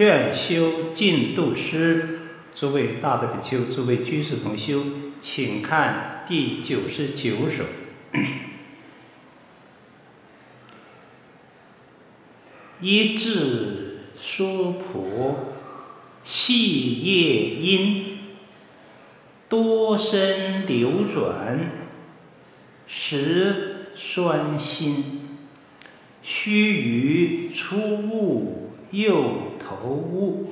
劝修净度师，诸位大德比丘，诸位居士同修，请看第九十九首。一字说婆，细叶音，多生流转，时酸辛，须臾出悟又头悟，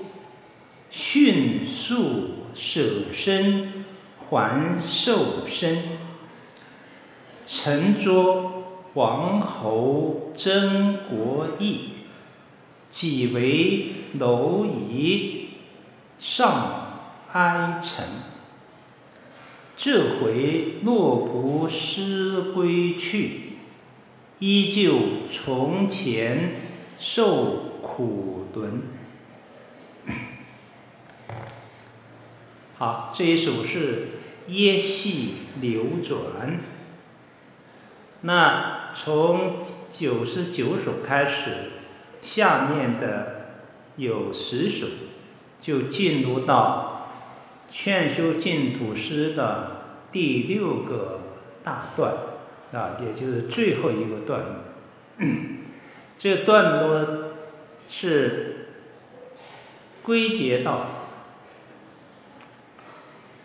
迅速舍身还受身，承卓王侯争国义。己为蝼蚁，尚哀臣。这回若不思归去，依旧从前受苦轮。好，这一首是叶细流转。那从九十九首开始。下面的有十首，就进入到劝修净土师的第六个大段，啊，也就是最后一个段落。这段落是归结到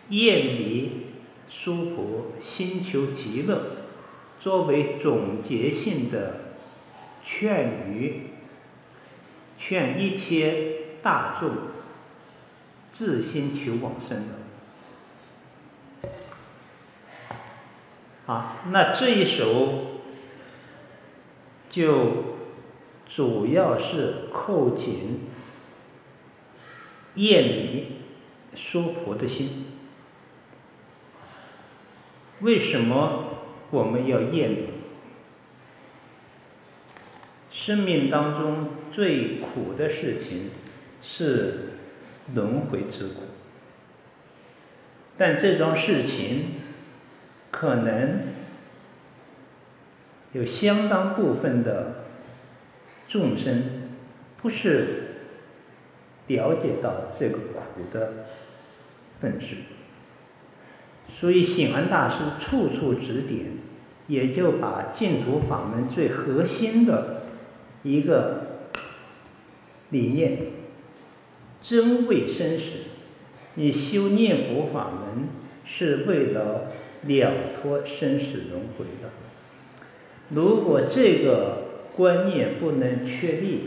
厌离娑婆心求极乐，作为总结性的劝语。劝一切大众自心求往生的。好，那这一首就主要是扣紧厌离娑婆的心。为什么我们要厌离？生命当中最苦的事情是轮回之苦，但这桩事情可能有相当部分的众生不是了解到这个苦的本质，所以显安大师处处指点，也就把净土法门最核心的。一个理念，真为生死。你修念佛法门是为了了脱生死轮回的。如果这个观念不能确立，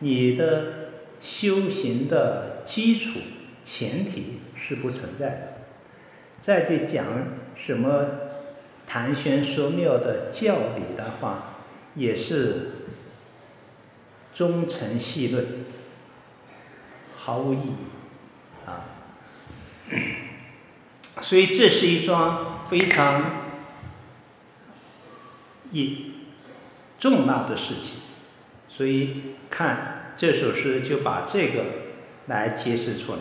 你的修行的基础前提是不存在的。再去讲什么谈玄说妙的教理的话，也是。中程细论，毫无意义啊！所以这是一桩非常一重大的事情。所以看这首诗就把这个来揭示出来。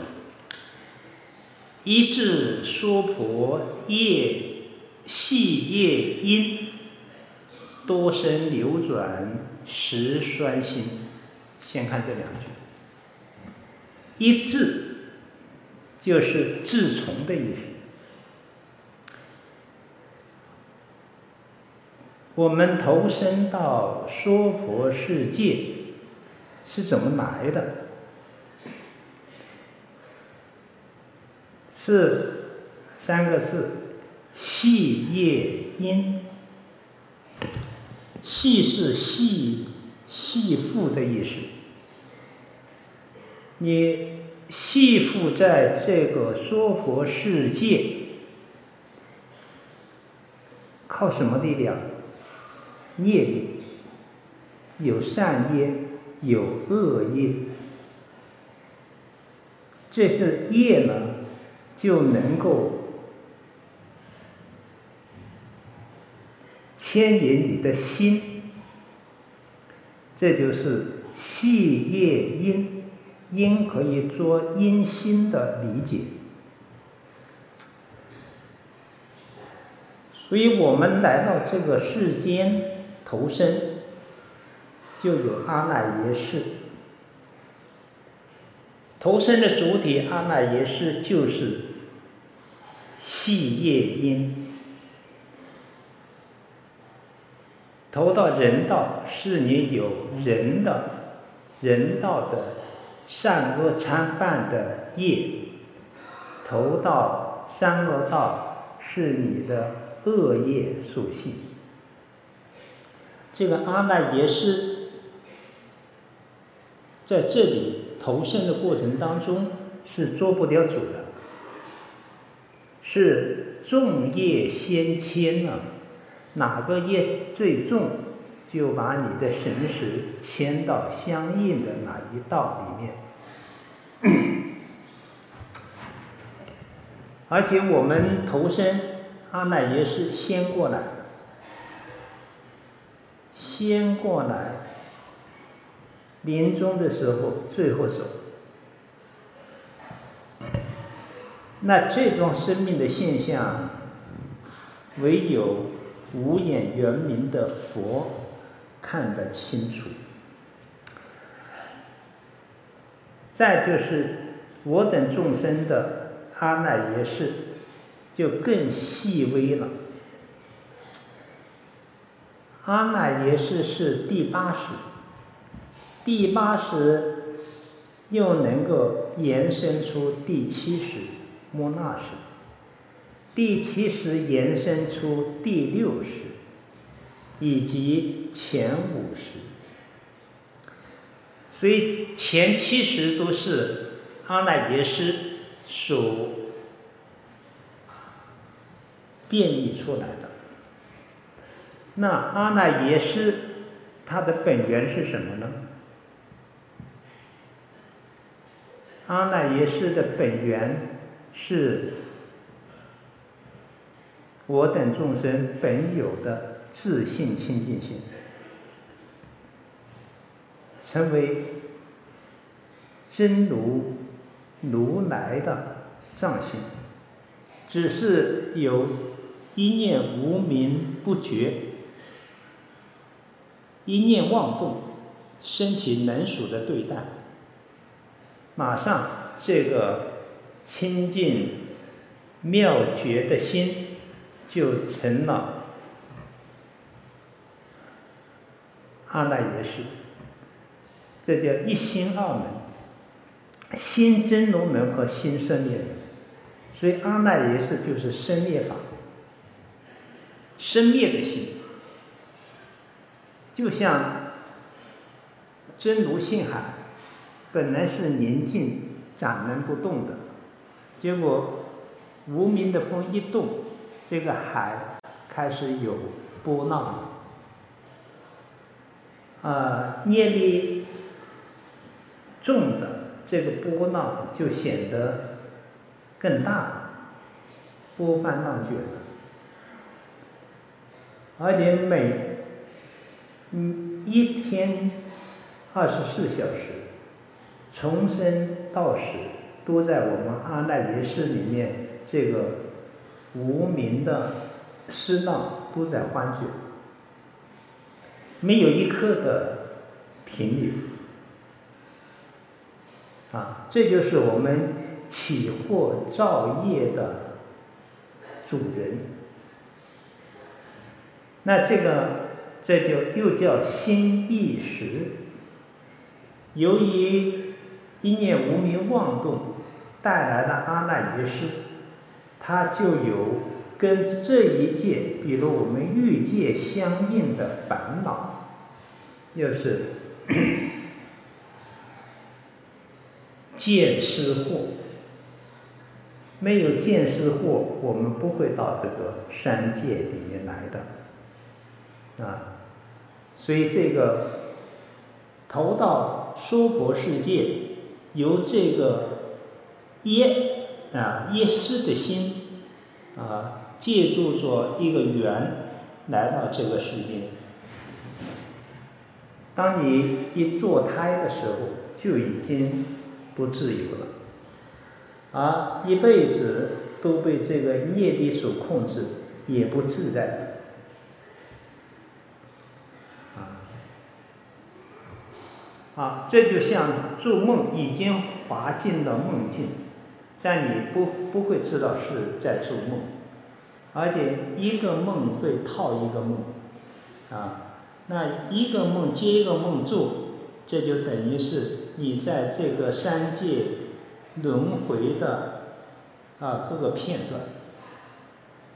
一字说婆夜细叶音，多生流转。时酸辛，先看这两句。一字就是自从的意思。我们投身到娑婆世界是怎么来的？是三个字：细叶音。细是细细附的意思，你细附在这个娑婆世界，靠什么力量？业力，有善业，有恶业，这是业能，就能够。牵引你的心，这就是细叶因，因可以做因心的理解。所以我们来到这个世间投生，就有阿赖耶识，投生的主体阿赖耶识就是气业因。投到人道，是你有人的、人道的善恶参半的业；投到三恶道，是你的恶业属性。这个阿赖耶识在这里投生的过程当中是做不了主的，是重业先牵啊。哪个业最重，就把你的神识牵到相应的哪一道里面。而且我们投生阿赖耶识先过来，先过来，临终的时候最后走。那这种生命的现象，唯有。无眼圆明的佛看得清楚。再就是我等众生的阿赖耶识，就更细微了。阿赖耶识是第八识，第八识又能够延伸出第七识末那识。第七识延伸出第六识，以及前五识，所以前七识都是阿赖耶识所变异出来的。那阿赖耶识它的本源是什么呢？阿赖耶识的本源是。我等众生本有的自信清净心，成为真如如来的藏心，只是有一念无明不觉，一念妄动，升起能属的对待，马上这个清净妙觉的心。就成了阿赖耶识，这叫一心二门，心真如门和心生灭门，所以阿赖耶识就是生灭法，生灭的心，就像真如性海，本来是宁静暂能不动的，结果无名的风一动。这个海开始有波浪，啊，业力重的这个波浪就显得更大了，波翻浪卷的，而且每嗯一天二十四小时，从生到死都在我们阿赖耶识里面这个。无明的湿浪都在欢聚，没有一刻的停留。啊，这就是我们起惑造业的主人。那这个这就又叫心意识。由于一念无明妄动带来的阿赖耶识。它就有跟这一界，比如我们欲界相应的烦恼，又是 见思惑。没有见思惑，我们不会到这个三界里面来的，啊，所以这个投到娑婆世界，由这个业。啊，业识的心，啊，借助着一个缘来到这个世界。当你一堕胎的时候，就已经不自由了，而一辈子都被这个业力所控制，也不自在。啊，这就像做梦已经滑进了梦境，但你不不会知道是在做梦，而且一个梦会套一个梦，啊，那一个梦接一个梦做，这就等于是你在这个三界轮回的啊各个片段，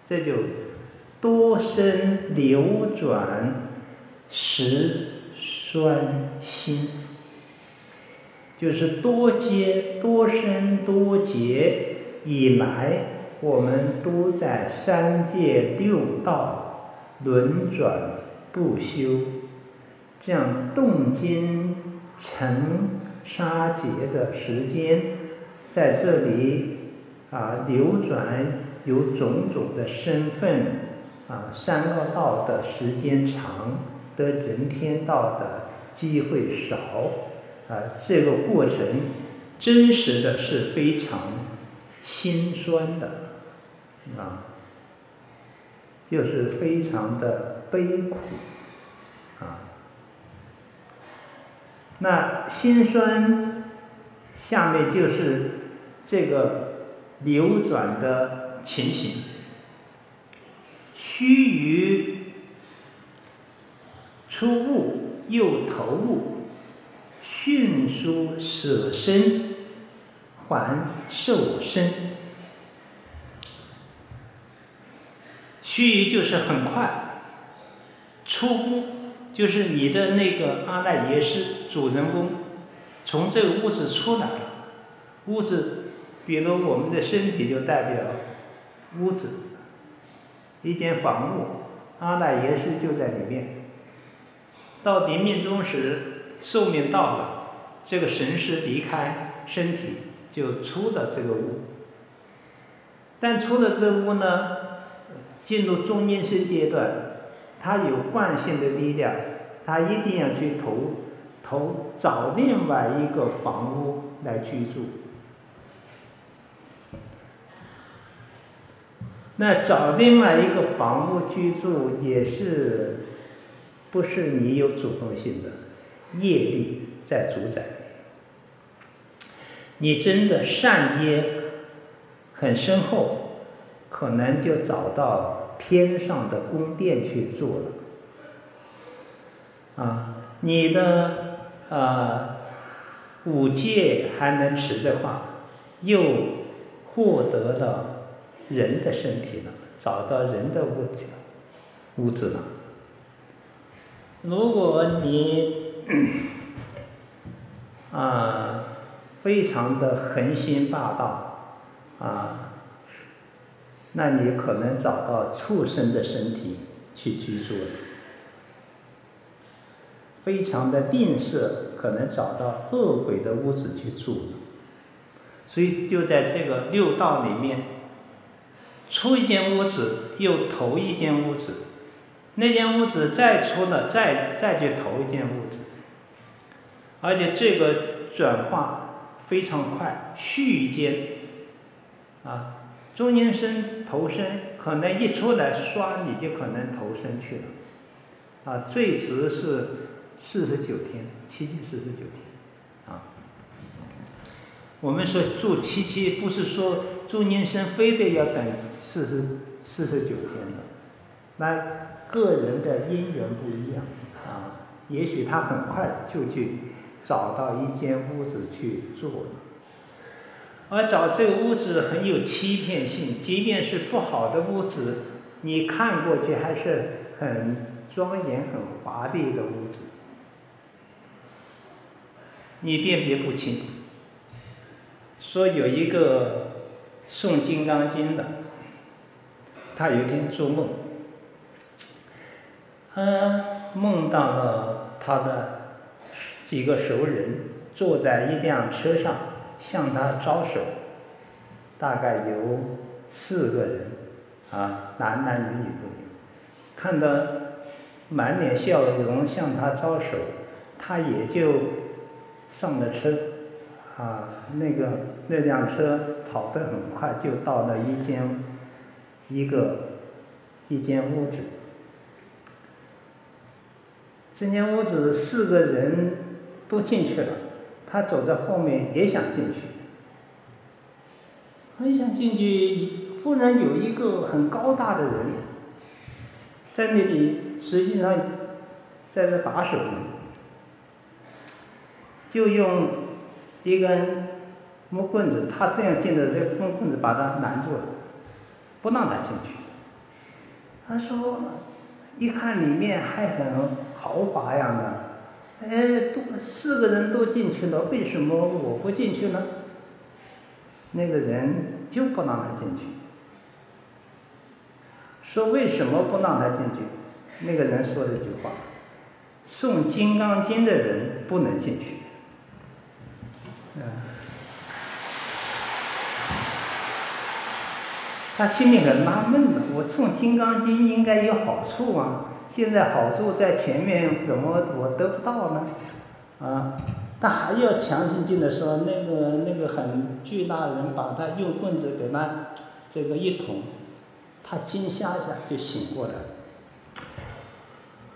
这就多生流转时酸辛。就是多劫多生多劫以来，我们都在三界六道轮转不休，这样动经成沙劫的时间，在这里啊流转有种种的身份啊，三恶道的时间长，得人天道的机会少。啊，这个过程真实的是非常心酸的，啊，就是非常的悲苦，啊，那心酸下面就是这个流转的情形，须臾初悟又投悟。迅速舍身，还受身。须臾就是很快，初悟就是你的那个阿赖耶识主人公，从这个屋子出来了。屋子，比如我们的身体就代表屋子，一间房屋，阿赖耶识就在里面。到临命终时。寿命到了，这个神识离开身体，就出了这个屋。但出了这屋呢，进入中阴身阶段，他有惯性的力量，他一定要去投投找另外一个房屋来居住。那找另外一个房屋居住也是，不是你有主动性的。业力在主宰，你真的善业很深厚，可能就找到天上的宫殿去住了。啊，你的啊五戒还能持的话，又获得了人的身体了，找到人的物质物质了。如果你啊，非常的横行霸道，啊，那你可能找到畜生的身体去居住了；非常的吝啬，可能找到恶鬼的屋子去住了。所以就在这个六道里面，出一间屋子，又投一间屋子，那间屋子再出了，再再去投一间屋子。而且这个转化非常快，须臾间，啊，中阴身投身可能一出来刷你就可能投身去了，啊，最迟是四十九天，七七四十九天，啊，我们说住七七不是说中阴身非得要等四十四十九天的，那个人的因缘不一样，啊，也许他很快就去。找到一间屋子去住了，而找这个屋子很有欺骗性，即便是不好的屋子，你看过去还是很庄严、很华丽的屋子，你辨别不清。说有一个诵《金刚经》的，他有一天做梦，嗯，梦到了他的。几个熟人坐在一辆车上，向他招手，大概有四个人，啊，男男女女都有，看到满脸笑容向他招手，他也就上了车，啊，那个那辆车跑得很快，就到了一间一个一间屋子，这间屋子四个人。都进去了，他走在后面也想进去，很想进去。忽然有一个很高大的人，在那里，实际上在这把守呢，就用一根木棍子，他这样进的，这木棍子把他拦住了，不让他进去。他说：“一看里面还很豪华样的，哎，都四个人都进去了，为什么我不进去呢？”那个人就不让他进去。说为什么不让他进去？那个人说了一句话：“诵《金刚经》的人不能进去。”嗯，他心里很纳闷的，我诵《金刚经》应该有好处啊，现在好处在前面，怎么我得不到呢？啊，他还要强行进的时候，那个那个很巨大的人把他用棍子给他这个一捅。他惊吓一下就醒过来了，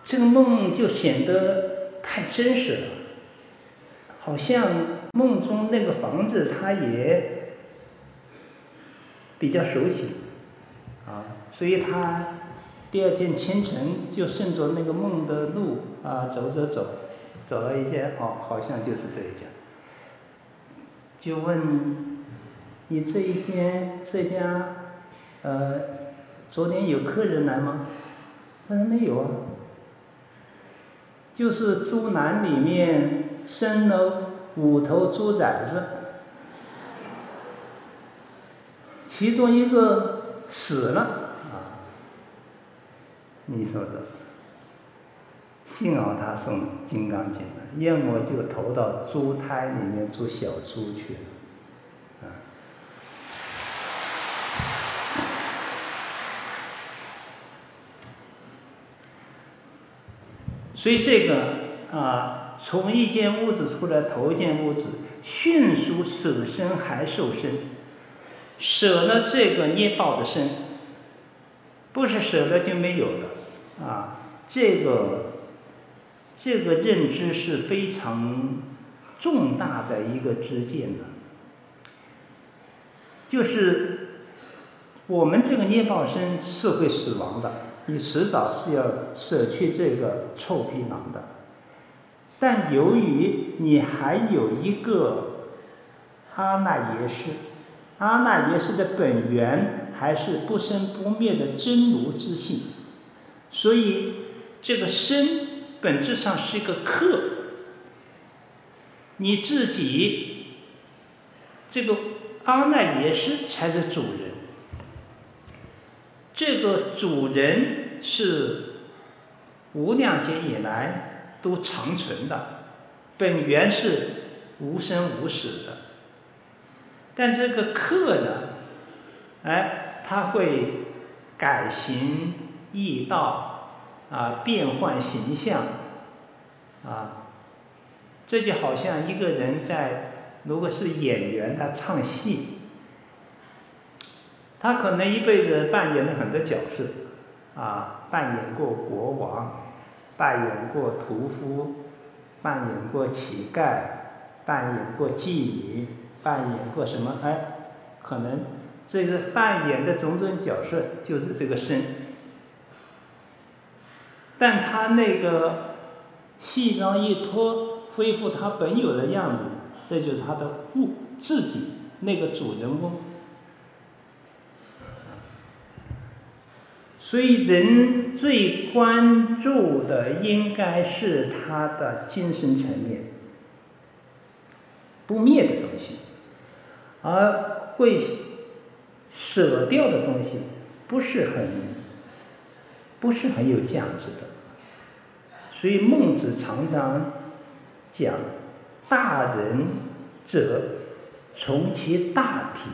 这个梦就显得太真实了，好像梦中那个房子他也比较熟悉，啊，所以他第二天清晨就顺着那个梦的路啊走走走，走了一些哦，好像就是这一家，就问你这一间这家呃。昨天有客人来吗？他说没有啊，就是猪栏里面生了五头猪崽子，其中一个死了。你说的，幸好他诵《金刚经》了，要么就投到猪胎里面做小猪去了。所以这个啊，从一间屋子出来投一间屋子，迅速舍身还受身，舍了这个捏爆的身，不是舍了就没有了啊。这个这个认知是非常重大的一个知见的，就是我们这个捏报身是会死亡的。你迟早是要舍去这个臭皮囊的，但由于你还有一个阿赖耶识，阿赖耶识的本源还是不生不灭的真如之性，所以这个身本质上是一个客，你自己这个阿赖耶识才是主人。这个主人是无量劫以来都长存的，本源是无生无死的。但这个客呢，哎，他会改行易道，啊，变换形象，啊，这就好像一个人在，如果是演员，他唱戏。他可能一辈子扮演了很多角色，啊，扮演过国王，扮演过屠夫，扮演过乞丐，扮演过妓女，扮演过什么？哎，可能这个扮演的种种角色就是这个身，但他那个戏装一脱，恢复他本有的样子，这就是他的物自己那个主人翁。所以，人最关注的应该是他的精神层面不灭的东西，而会舍掉的东西不是很不是很有价值的。所以，孟子常常讲：“大人者，从其大体。”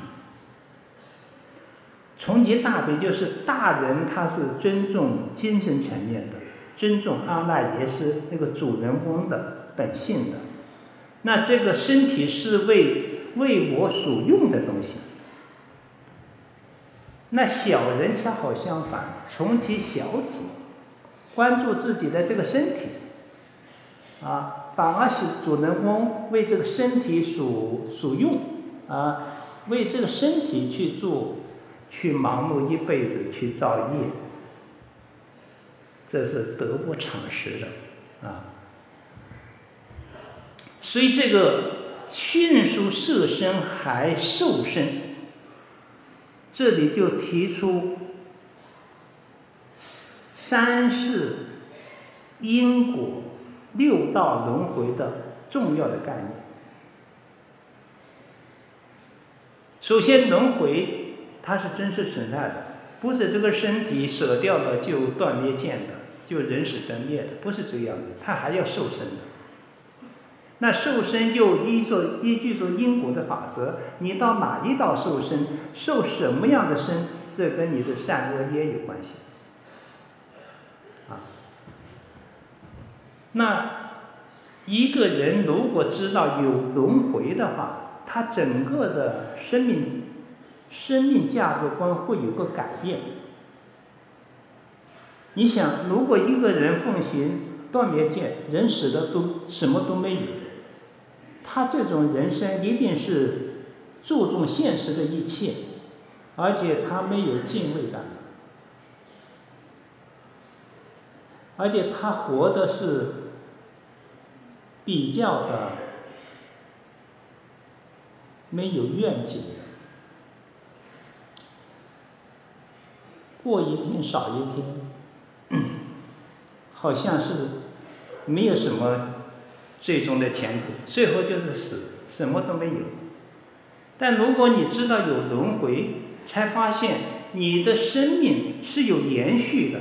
从其大体，就是大人，他是尊重精神层面的，尊重阿赖耶识那个主人翁的本性的。那这个身体是为为我所用的东西。那小人恰好相反，从其小己，关注自己的这个身体，啊，反而是主人公为这个身体所所用啊，为这个身体去做，去忙碌一辈子去造业，这是得不偿失的啊。所以这个迅速色身还瘦身，这里就提出三世因果。六道轮回的重要的概念。首先，轮回它是真实存在的，不是这个身体舍掉了就断灭见的，就人死灯灭的，不是这样的，它还要受身的。那受身又依着依据着因果的法则，你到哪一道受身，受什么样的身，这跟你的善恶业有关系。啊那一个人如果知道有轮回的话，他整个的生命、生命价值观会有个改变。你想，如果一个人奉行断灭见，人死了都什么都没有，他这种人生一定是注重现实的一切，而且他没有敬畏感，而且他活的是。比较的没有愿景的，过一天少一天，好像是没有什么最终的前途，最后就是死，什么都没有。但如果你知道有轮回，才发现你的生命是有延续的。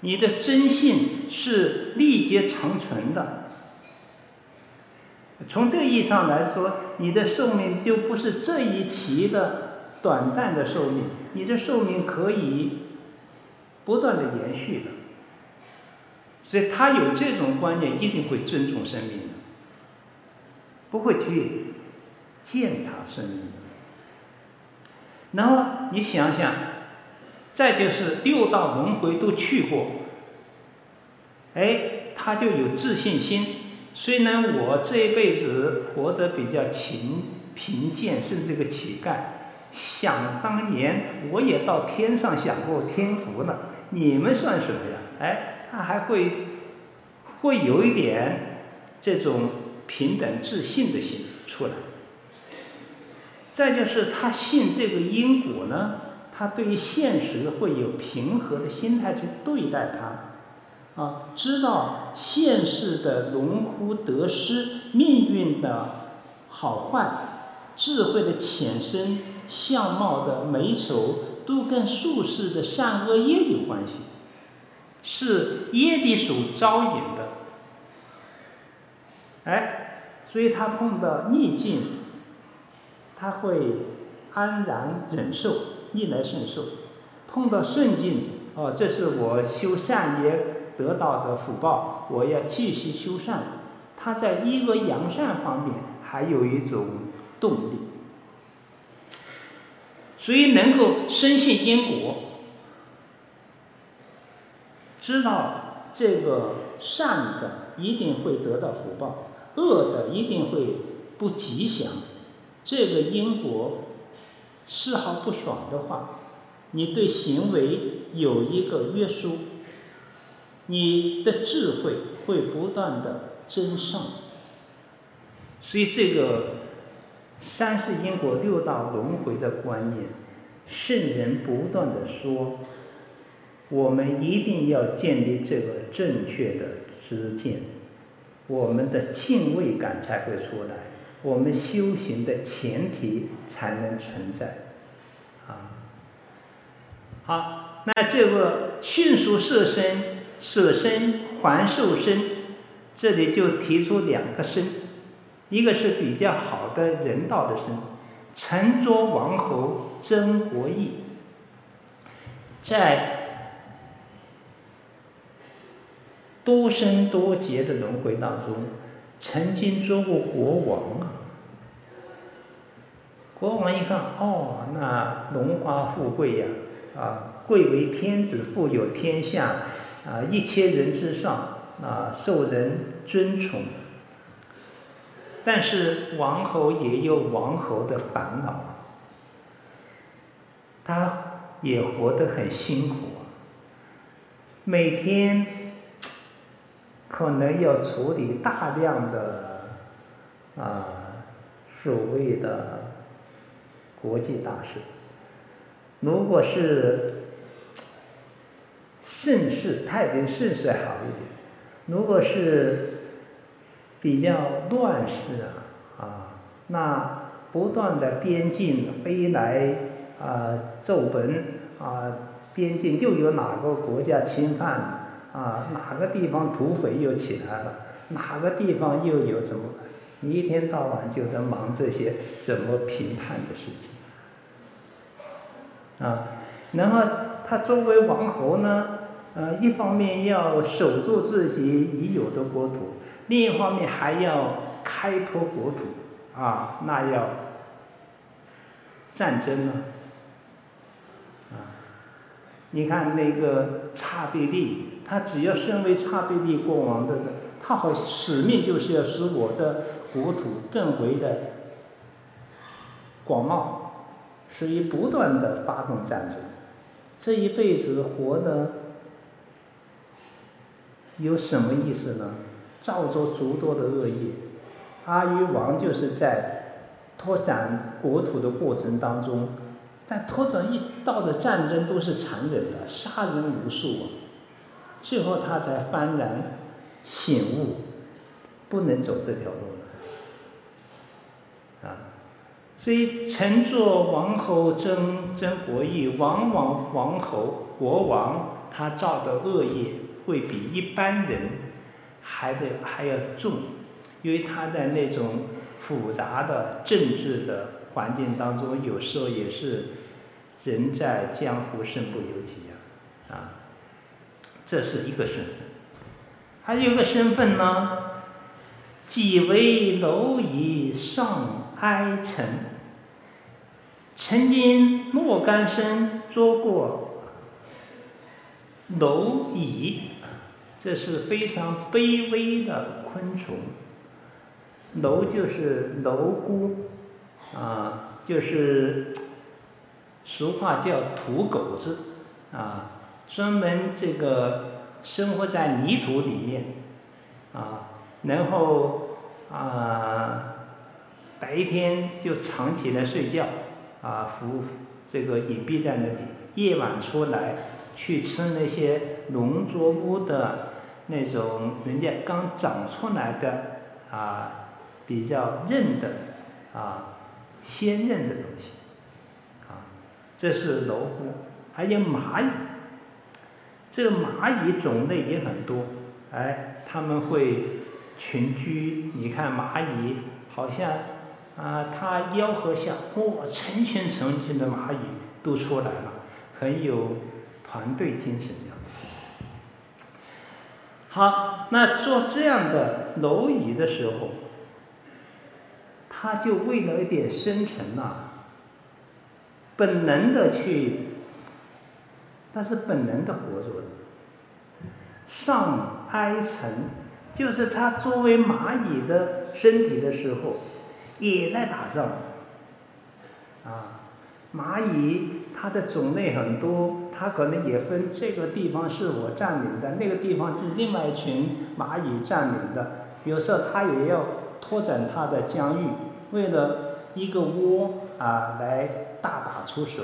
你的真性是历劫长存的。从这个意义上来说，你的寿命就不是这一期的短暂的寿命，你的寿命可以不断的延续的。所以他有这种观念，一定会尊重生命的，不会去践踏生命的。然后你想想。再就是六道轮回都去过，哎，他就有自信心。虽然我这一辈子活得比较贫贫贱，甚至个乞丐，想当年我也到天上享过天福了，你们算什么呀？哎，他还会会有一点这种平等自信的心出来。再就是他信这个因果呢。他对于现实会有平和的心态去对待它，啊，知道现世的荣枯得失、命运的好坏、智慧的浅深、相貌的美丑，都跟术士的善恶业有关系，是业力所招引的。哎，所以他碰到逆境，他会安然忍受。逆来顺受，碰到顺境，哦，这是我修善业得到的福报，我要继续修善。他在一恶扬善方面还有一种动力，所以能够深信因果，知道这个善的一定会得到福报，恶的一定会不吉祥，这个因果。丝毫不爽的话，你对行为有一个约束，你的智慧会不断的增上。所以这个三世因果六道轮回的观念，圣人不断的说，我们一定要建立这个正确的知见，我们的敬畏感才会出来。我们修行的前提才能存在，啊，好，那这个迅速舍身、舍身还受身，这里就提出两个身，一个是比较好的人道的身，沉着王侯争国义，在多生多劫的轮回当中。曾经做过国王啊，国王一看，哦，那荣华富贵呀，啊，贵为天子，富有天下，啊，一切人之上，啊受人尊崇，但是王侯也有王侯的烦恼，他也活得很辛苦，每天可能要处理大量的啊所谓的国际大事，如果是。盛世，太平盛世好一点。如果是比较乱世啊，啊，那不断的边境飞来啊，奏本啊，边境又有哪个国家侵犯了啊？哪个地方土匪又起来了？哪个地方又有怎么？你一天到晚就在忙这些怎么评判的事情啊？然后他作为王侯呢？呃，一方面要守住自己已有的国土，另一方面还要开拓国土，啊，那要战争呢，啊，你看那个差别地，他只要身为刹帝利国王的，他好使命就是要使我的国土更为的广袤，所以不断的发动战争，这一辈子活的。有什么意思呢？造作诸多的恶业，阿育王就是在拓展国土的过程当中，但拓展一到的战争都是残忍的，杀人无数啊，最后他才幡然醒悟，不能走这条路了，啊，所以乘坐王侯争争国义，往往王侯国王他造的恶业。会比一般人还得还要重，因为他在那种复杂的政治的环境当中，有时候也是人在江湖身不由己啊，啊，这是一个身份。还有一个身份呢，己为蝼蚁上哀臣，曾经莫干生做过蝼蚁。这是非常卑微的昆虫，蝼就是蝼蛄，啊，就是俗话叫土狗子，啊，专门这个生活在泥土里面，啊，然后啊，白天就藏起来睡觉，啊，伏这个隐蔽在那里，夜晚出来去吃那些农作物的。那种人家刚长出来的啊，比较韧的啊，鲜嫩的东西，啊，这是蝼菇，还有蚂蚁。这个蚂蚁种类也很多，哎，他们会群居。你看蚂蚁，好像啊，它吆喝下，哇，成群成群的蚂蚁都出来了，很有团队精神的。好，那做这样的蝼蚁的时候，他就为了一点生存呐、本能的去，但是本能的活着。上哀臣，就是他作为蚂蚁的身体的时候，也在打仗。啊，蚂蚁它的种类很多。它可能也分这个地方是我占领的，那个地方是另外一群蚂蚁占领的。有时候它也要拓展它的疆域，为了一个窝啊来大打出手，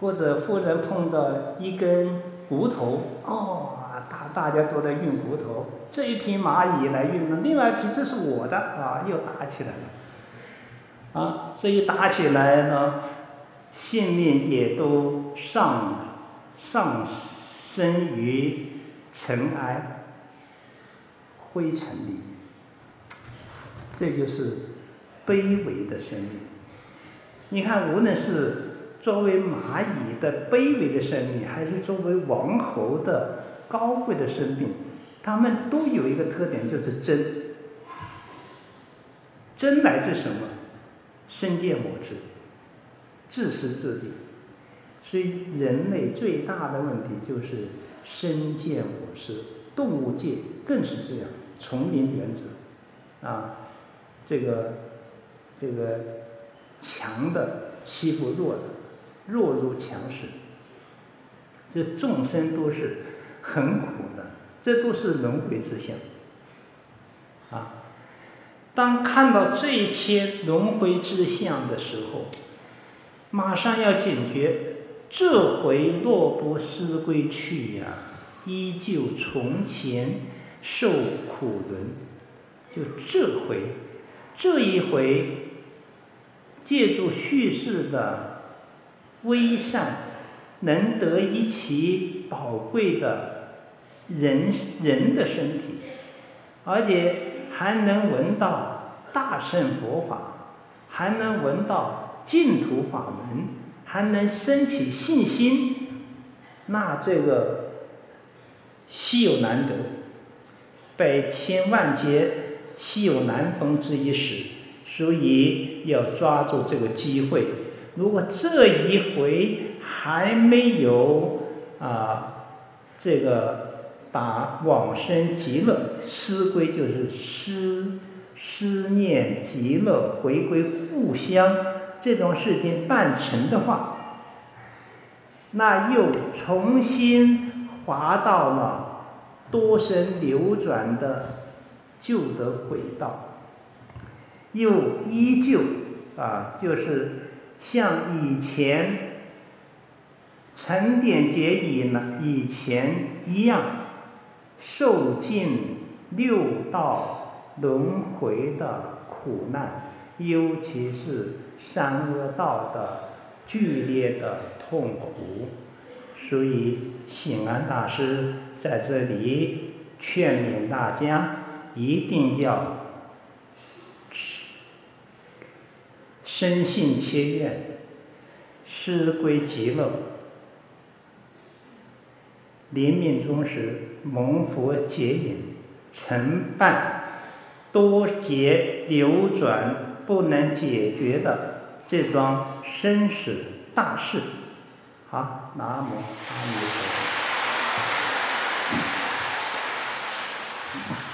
或者忽然碰到一根骨头，哦，大大家都在运骨头，这一批蚂蚁来运了，另外一批这是我的啊，又打起来了。啊，这一打起来呢，性命也都丧。上升于尘埃、灰尘里面，这就是卑微的生命。你看，无论是作为蚂蚁的卑微的生命，还是作为王侯的高贵的生命，他们都有一个特点，就是争。争来自什么？身见我执，自私自利。所以人类最大的问题就是身见我执，动物界更是这样，丛林原则，啊，这个这个强的欺负弱的，弱肉强食，这众生都是很苦的，这都是轮回之相，啊，当看到这一切轮回之相的时候，马上要警觉，这回若不思归去呀、依旧从前受苦轮，就这回，这一回，借助叙事的微善，能得一其宝贵的人人的身体，而且还能闻到大乘佛法，还能闻到净土法门，还能生起信心，那这个。稀有难得，百千万劫稀有难逢之一时，所以要抓住这个机会。如果这一回还没有啊，这个把往生极乐思归，就是思思念极乐回归故乡这种事情办成的话，那又重新。滑到了多生流转的旧的轨道，又依旧啊，就是像以前成点劫以以前一样，受尽六道轮回的苦难，尤其是三恶道的剧烈的痛苦。所以，显安大师在这里劝勉大家，一定要深信切愿，思归极乐。临命终时，蒙佛接引，承办多劫流转不能解决的这桩生死大事。好，南无阿弥陀佛。